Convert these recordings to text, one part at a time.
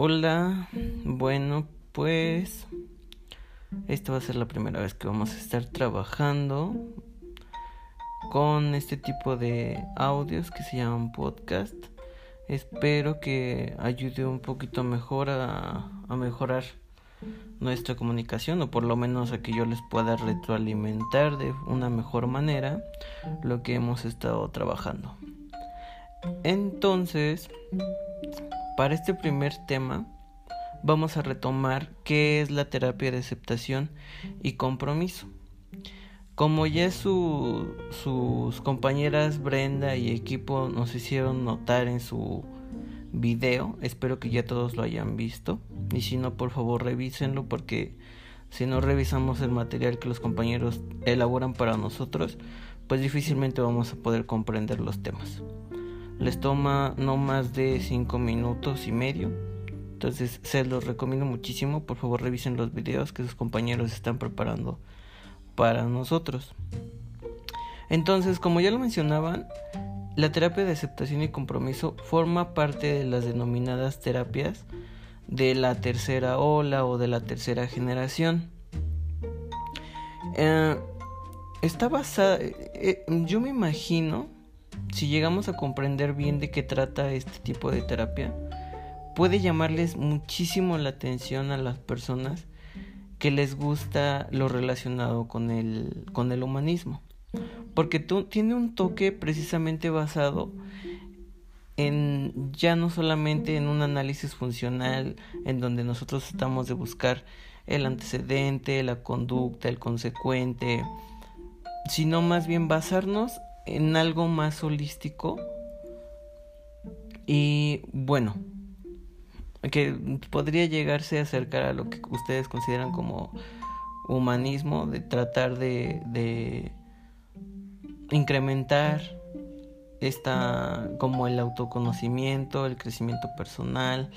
Hola, bueno, pues esta va a ser la primera vez que vamos a estar trabajando con este tipo de audios que se llaman podcast. Espero que ayude un poquito mejor a, a mejorar nuestra comunicación o por lo menos a que yo les pueda retroalimentar de una mejor manera lo que hemos estado trabajando. Entonces, para este primer tema vamos a retomar qué es la terapia de aceptación y compromiso. Como ya sus compañeras Brenda y equipo nos hicieron notar en su video, espero que ya todos lo hayan visto y si no por favor revísenlo porque si no revisamos el material que los compañeros elaboran para nosotros, pues difícilmente vamos a poder comprender los temas les toma no más de 5 minutos y medio. Entonces se los recomiendo muchísimo. Por favor revisen los videos que sus compañeros están preparando para nosotros. Entonces, como ya lo mencionaban, la terapia de aceptación y compromiso forma parte de las denominadas terapias de la tercera ola o de la tercera generación. Eh, está basada, eh, eh, yo me imagino si llegamos a comprender bien de qué trata este tipo de terapia, puede llamarles muchísimo la atención a las personas que les gusta lo relacionado con el, con el humanismo. Porque tiene un toque precisamente basado en ya no solamente en un análisis funcional en donde nosotros estamos de buscar el antecedente, la conducta, el consecuente, sino más bien basarnos en algo más holístico y bueno, que podría llegarse a acercar a lo que ustedes consideran como humanismo, de tratar de, de incrementar esta como el autoconocimiento, el crecimiento personal,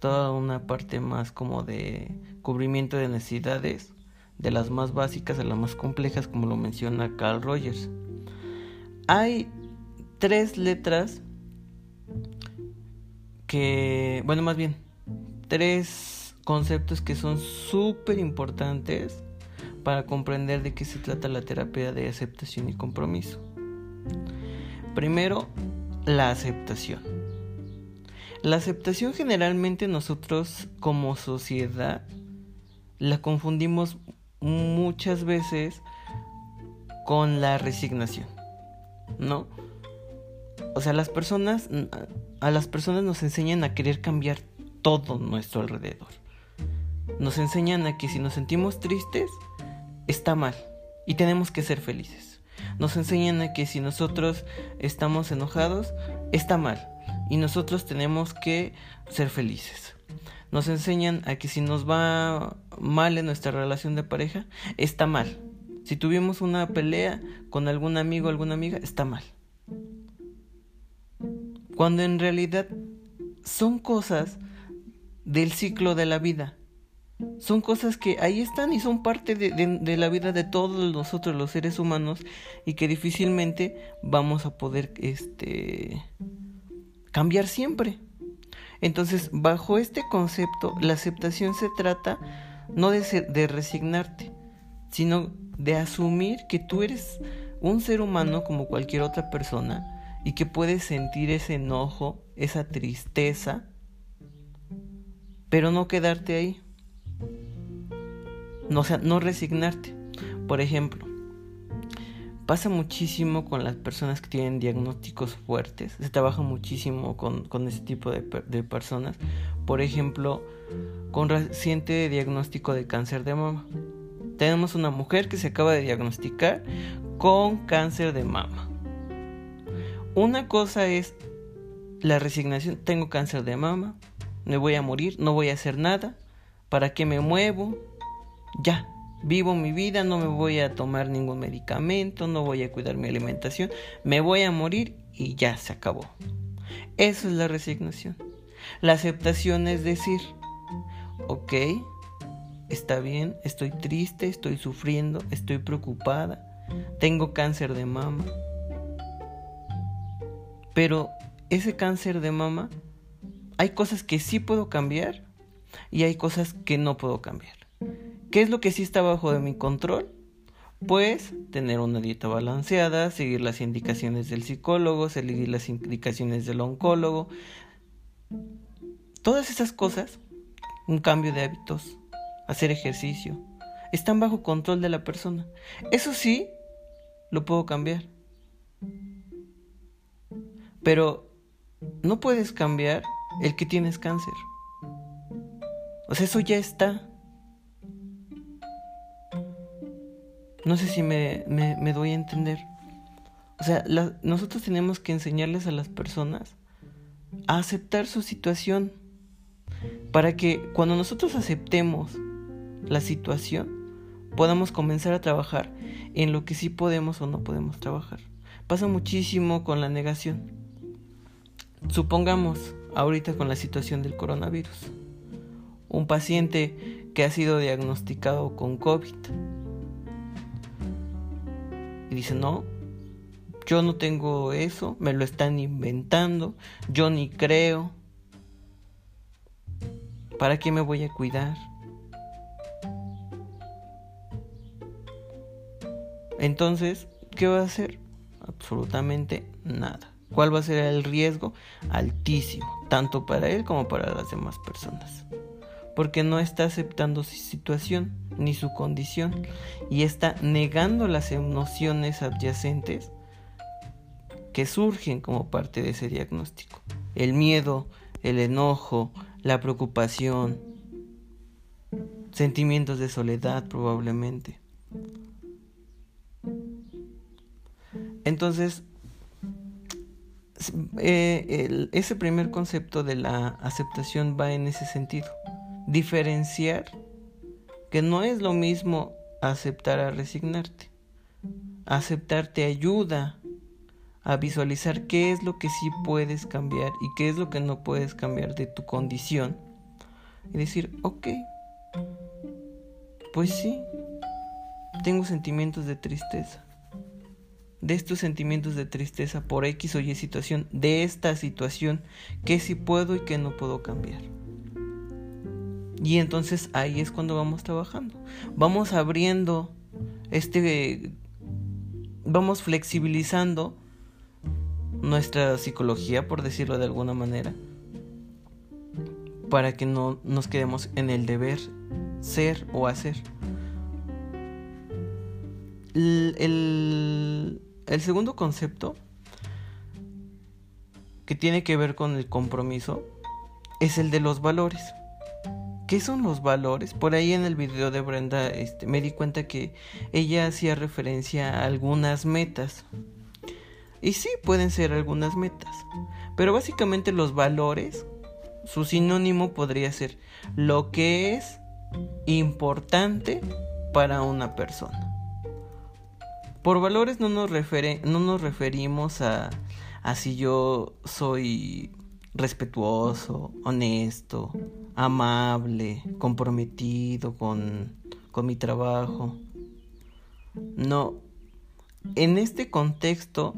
toda una parte más como de cubrimiento de necesidades, de las más básicas a las más complejas, como lo menciona Carl Rogers. Hay tres letras que, bueno, más bien, tres conceptos que son súper importantes para comprender de qué se trata la terapia de aceptación y compromiso. Primero, la aceptación. La aceptación generalmente nosotros como sociedad la confundimos muchas veces con la resignación. ¿No? O sea, las personas, a las personas nos enseñan a querer cambiar todo nuestro alrededor. Nos enseñan a que si nos sentimos tristes, está mal y tenemos que ser felices. Nos enseñan a que si nosotros estamos enojados, está mal y nosotros tenemos que ser felices. Nos enseñan a que si nos va mal en nuestra relación de pareja, está mal si tuvimos una pelea con algún amigo o alguna amiga, está mal. Cuando en realidad son cosas del ciclo de la vida. Son cosas que ahí están y son parte de, la vida de todos nosotros los seres humanos y que difícilmente vamos a poder este, cambiar siempre. Entonces, bajo este concepto, la aceptación se trata no de, de resignarte, sino de asumir que tú eres un ser humano como cualquier otra persona y que puedes sentir ese enojo, esa tristeza, pero no quedarte ahí. No, sea, no resignarte. Por ejemplo, pasa muchísimo con las personas que tienen diagnósticos fuertes. Se trabaja muchísimo con, con ese tipo de, personas. Por ejemplo, con reciente diagnóstico de cáncer de mama tenemos una mujer que se acaba de diagnosticar con cáncer de mama. Una cosa es la resignación, tengo cáncer de mama, me voy a morir, no voy a hacer nada, ¿para qué me muevo? Ya, vivo mi vida, no me voy a tomar ningún medicamento, no voy a cuidar mi alimentación, me voy a morir y ya se acabó. Eso es la resignación. La aceptación es decir, ok, está bien, estoy triste, estoy sufriendo, estoy preocupada, tengo cáncer de mama. Pero ese cáncer de mama hay cosas que sí puedo cambiar y hay cosas que no puedo cambiar. ¿Qué es lo que sí está bajo de mi control? Pues tener una dieta balanceada, seguir las indicaciones del psicólogo, seguir las indicaciones del oncólogo. Todas esas cosas, un cambio de hábitos, hacer ejercicio, están bajo control de la persona. Eso sí, lo puedo cambiar. Pero no puedes cambiar el que tienes cáncer. O sea, eso ya está. No sé si me, doy a entender. O sea, nosotros tenemos que enseñarles a las personas a aceptar su situación. Para que cuando nosotros aceptemos la situación, podamos comenzar a trabajar en lo que sí podemos o no podemos trabajar. Pasa muchísimo con la negación. Supongamos ahorita con la situación del coronavirus. Un paciente que ha sido diagnosticado con COVID y dice, no, yo no tengo eso, me lo están inventando, yo ni creo. ¿Para qué me voy a cuidar? Entonces, ¿qué va a hacer? Absolutamente nada. ¿Cuál va a ser el riesgo? Altísimo, tanto para él como para las demás personas porque no está aceptando su situación ni su condición y está negando las emociones adyacentes que surgen como parte de ese diagnóstico. El miedo, el enojo, la preocupación, sentimientos de soledad probablemente. Entonces, eh, ese primer concepto de la aceptación va en ese sentido diferenciar que no es lo mismo aceptar a resignarte. Aceptar te ayuda a visualizar qué es lo que sí puedes cambiar y qué es lo que no puedes cambiar de tu condición. Y decir, ok, pues sí, tengo sentimientos de tristeza. De estos sentimientos de tristeza por X o Y situación, de esta situación, que sí puedo y que no puedo cambiar. Y entonces ahí es cuando vamos trabajando. Vamos abriendo este vamos flexibilizando nuestra psicología, por decirlo de alguna manera, para que no nos quedemos en el deber ser o hacer. El, el, segundo concepto que tiene que ver con el compromiso es el de los valores. ¿Qué son los valores? Por ahí en el video de Brenda este, me di cuenta que ella hacía referencia a algunas metas. Y sí, pueden ser algunas metas. Pero básicamente los valores, su sinónimo podría ser lo que es importante para una persona. Por valores no nos, no nos referimos a, si yo soy respetuoso, honesto, amable, comprometido con, con mi trabajo. No, en este contexto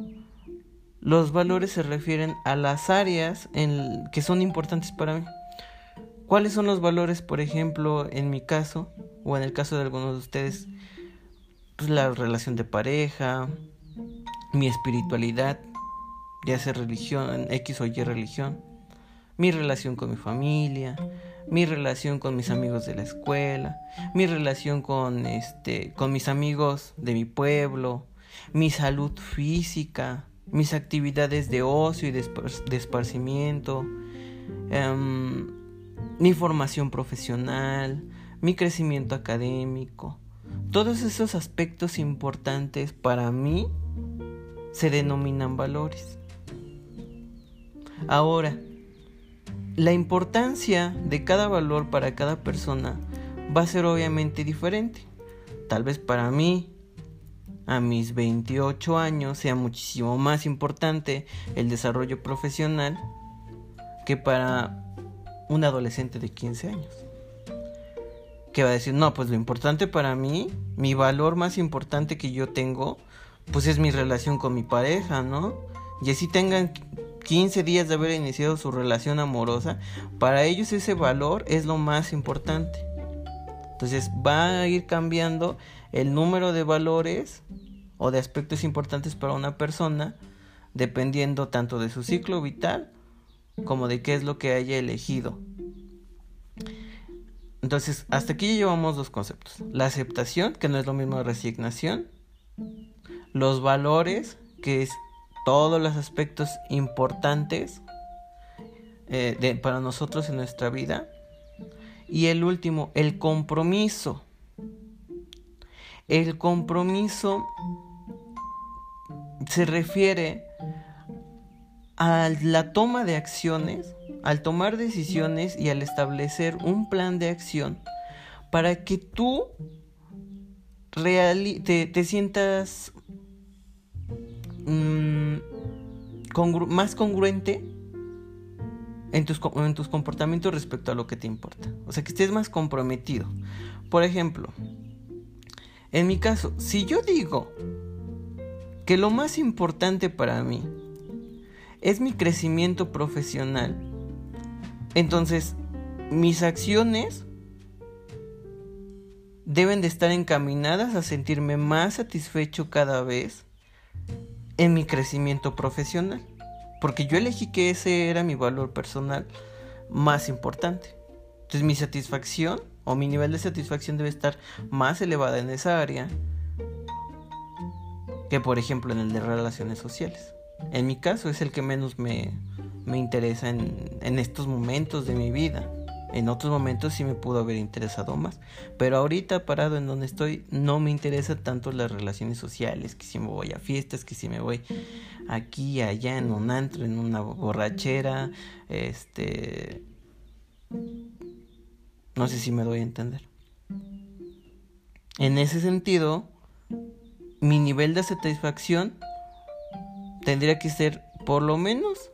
los valores se refieren a las áreas en, que son importantes para mí. ¿Cuáles son los valores, por ejemplo, en mi caso, o en el caso de algunos de ustedes? Pues la relación de pareja, mi espiritualidad, ya sea religión, X o Y religión, mi relación con mi familia, mi relación con mis amigos de la escuela, mi relación con este con mis amigos de mi pueblo, mi salud física, mis actividades de ocio y de, esparcimiento, em, mi formación profesional, mi crecimiento académico. Todos esos aspectos importantes para mí se denominan valores. Ahora, la importancia de cada valor para cada persona va a ser obviamente diferente. Tal vez para mí, a mis 28 años, sea muchísimo más importante el desarrollo profesional que para un adolescente de 15 años. Que va a decir, no, pues lo importante para mí, mi valor más importante que yo tengo, pues es mi relación con mi pareja, ¿no? Y así tengan 15 días de haber iniciado su relación amorosa, para ellos ese valor es lo más importante. Entonces va a ir cambiando el número de valores o de aspectos importantes para una persona dependiendo tanto de su ciclo vital como de qué es lo que haya elegido. Entonces, hasta aquí llevamos dos conceptos. La aceptación, que no es lo mismo que resignación. Los valores, que es todos los aspectos importantes eh, para nosotros en nuestra vida. Y el último, el compromiso. El compromiso se refiere a la toma de acciones, al tomar decisiones y al establecer un plan de acción para que tú te, sientas mm, más congruente en tus, en tus comportamientos respecto a lo que te importa. O sea, que estés más comprometido. Por ejemplo, en mi caso, si yo digo que lo más importante para mí es mi crecimiento profesional, entonces mis acciones deben de estar encaminadas a sentirme más satisfecho cada vez en mi crecimiento profesional. Porque yo elegí que ese era mi valor personal más importante. Entonces mi satisfacción o mi nivel de satisfacción debe estar más elevada en esa área que por ejemplo en el de relaciones sociales. En mi caso es el que menos me, me interesa en, estos momentos de mi vida. En otros momentos sí me pudo haber interesado más. Pero ahorita parado en donde estoy no me interesa tanto las relaciones sociales, que si me voy a fiestas, que si me voy aquí, allá, en un antro, en una borrachera, este... No sé si me doy a entender. En ese sentido, mi nivel de satisfacción tendría que ser por lo menos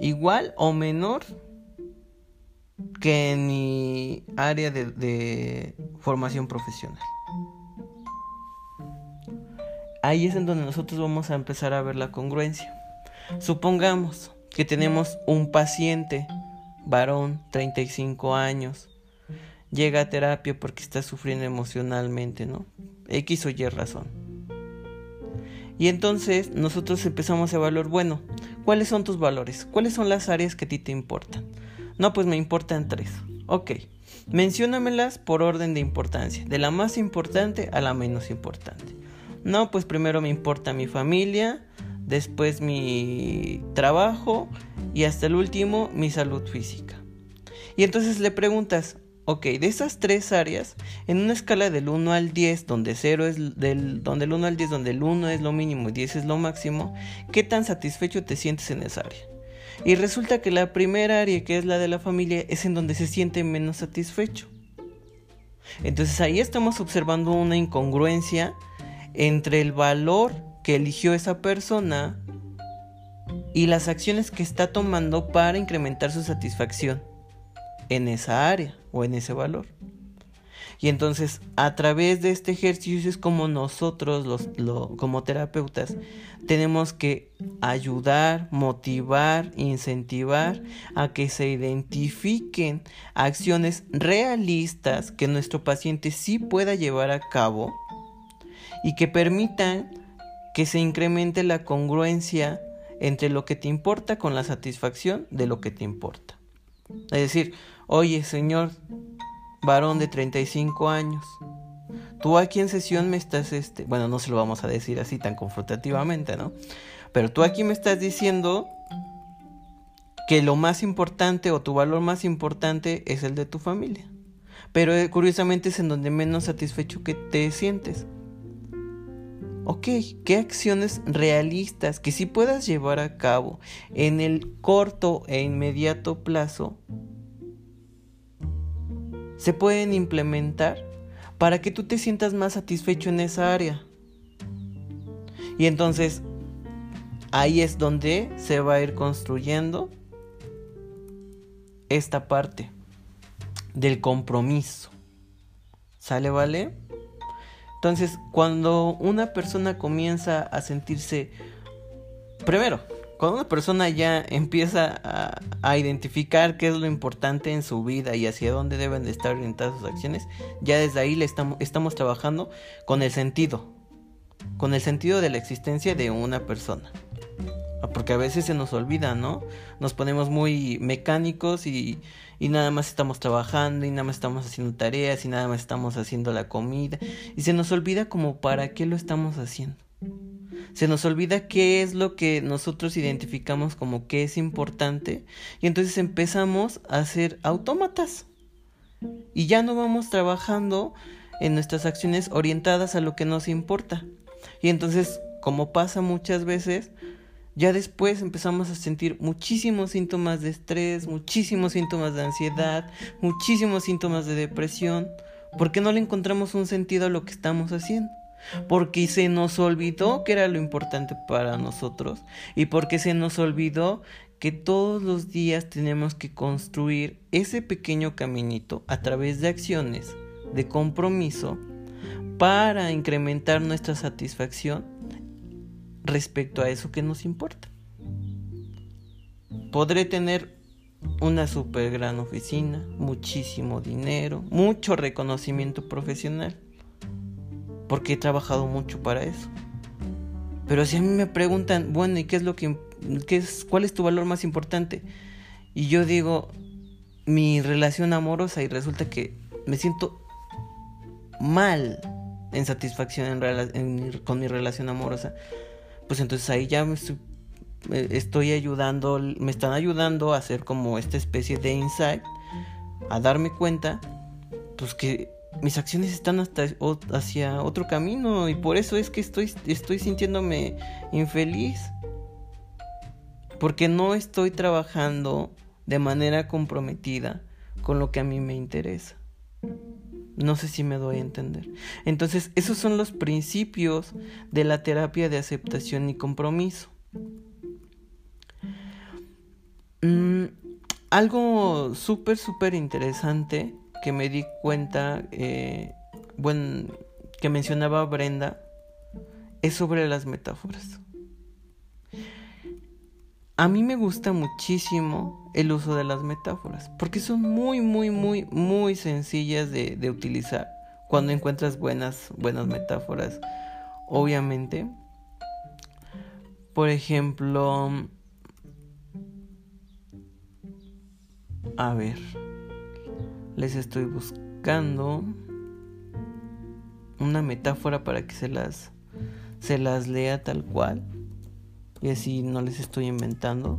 igual o menor que en mi área de, formación profesional. Ahí es en donde nosotros vamos a empezar a ver la congruencia. Supongamos que tenemos un paciente, varón, 35 años, llega a terapia porque está sufriendo emocionalmente, ¿no? X o Y razón. Y entonces nosotros empezamos a evaluar, bueno, ¿cuáles son tus valores? ¿Cuáles son las áreas que a ti te importan? No, pues me importan tres. Ok, menciónamelas por orden de importancia, de la más importante a la menos importante. No, pues primero me importa mi familia, después mi trabajo y hasta el último mi salud física. Y entonces le preguntas, ok, de esas tres áreas, en una escala del 1 al 10, donde 0 es del, donde el 1 al 10, donde el 1 es lo mínimo y 10 es lo máximo, ¿qué tan satisfecho te sientes en esa área? Y resulta que la primera área, que es la de la familia, es en donde se siente menos satisfecho. Entonces ahí estamos observando una incongruencia entre el valor que eligió esa persona y las acciones que está tomando para incrementar su satisfacción en esa área o en ese valor. Y entonces a través de este ejercicio es como nosotros los, como terapeutas tenemos que ayudar, motivar, incentivar a que se identifiquen acciones realistas que nuestro paciente sí pueda llevar a cabo y que permitan que se incremente la congruencia entre lo que te importa con la satisfacción de lo que te importa. Es decir, oye señor varón de 35 años. Tú aquí en sesión me estás, este, bueno, no se lo vamos a decir así tan confrontativamente, ¿no? Pero tú aquí me estás diciendo que lo más importante o tu valor más importante es el de tu familia. Pero eh, curiosamente es en donde menos satisfecho que te sientes. Ok, ¿qué acciones realistas que sí puedas llevar a cabo en el corto e inmediato plazo se pueden implementar para que tú te sientas más satisfecho en esa área. Y entonces ahí es donde se va a ir construyendo esta parte del compromiso. ¿Sale, vale? Entonces, cuando una persona comienza a sentirse, primero, cuando una persona ya empieza a, identificar qué es lo importante en su vida y hacia dónde deben de estar orientadas sus acciones, ya desde ahí le estamos, trabajando con el sentido, con el sentido de la existencia de una persona. Porque a veces se nos olvida, ¿no? Nos ponemos muy mecánicos y, y nada más estamos trabajando y nada más estamos haciendo tareas y nada más estamos haciendo la comida y se nos olvida como para qué lo estamos haciendo. Se nos olvida qué es lo que nosotros identificamos como que es importante y entonces empezamos a ser autómatas y ya no vamos trabajando en nuestras acciones orientadas a lo que nos importa. Y entonces, como pasa muchas veces, ya después empezamos a sentir muchísimos síntomas de estrés, muchísimos síntomas de ansiedad, muchísimos síntomas de depresión, porque no le encontramos un sentido a lo que estamos haciendo. Porque se nos olvidó que era lo importante para nosotros y porque se nos olvidó que todos los días tenemos que construir ese pequeño caminito a través de acciones de compromiso para incrementar nuestra satisfacción respecto a eso que nos importa. Podré tener una super gran oficina, muchísimo dinero, mucho reconocimiento profesional, porque he trabajado mucho para eso. Pero si a mí me preguntan, bueno, ¿y qué es lo que qué es cuál es tu valor más importante? Y yo digo mi relación amorosa y resulta que me siento mal en satisfacción con mi relación amorosa pues entonces ahí ya me estoy, ayudando, me están ayudando a hacer como esta especie de insight, a darme cuenta, pues que mis acciones están hasta hacia otro camino y por eso es que estoy, estoy sintiéndome infeliz. Porque no estoy trabajando de manera comprometida con lo que a mí me interesa. No sé si me doy a entender. Entonces, esos son los principios de la terapia de aceptación y compromiso. Mm, algo súper, súper interesante que me di cuenta, eh, bueno, que mencionaba Brenda, es sobre las metáforas. A mí me gusta muchísimo el uso de las metáforas, porque son muy, muy, muy, muy sencillas de, de utilizar cuando encuentras buenas, buenas metáforas. Obviamente, por ejemplo, a ver, les estoy buscando una metáfora para que se las, se las lea tal cual y así no les estoy inventando.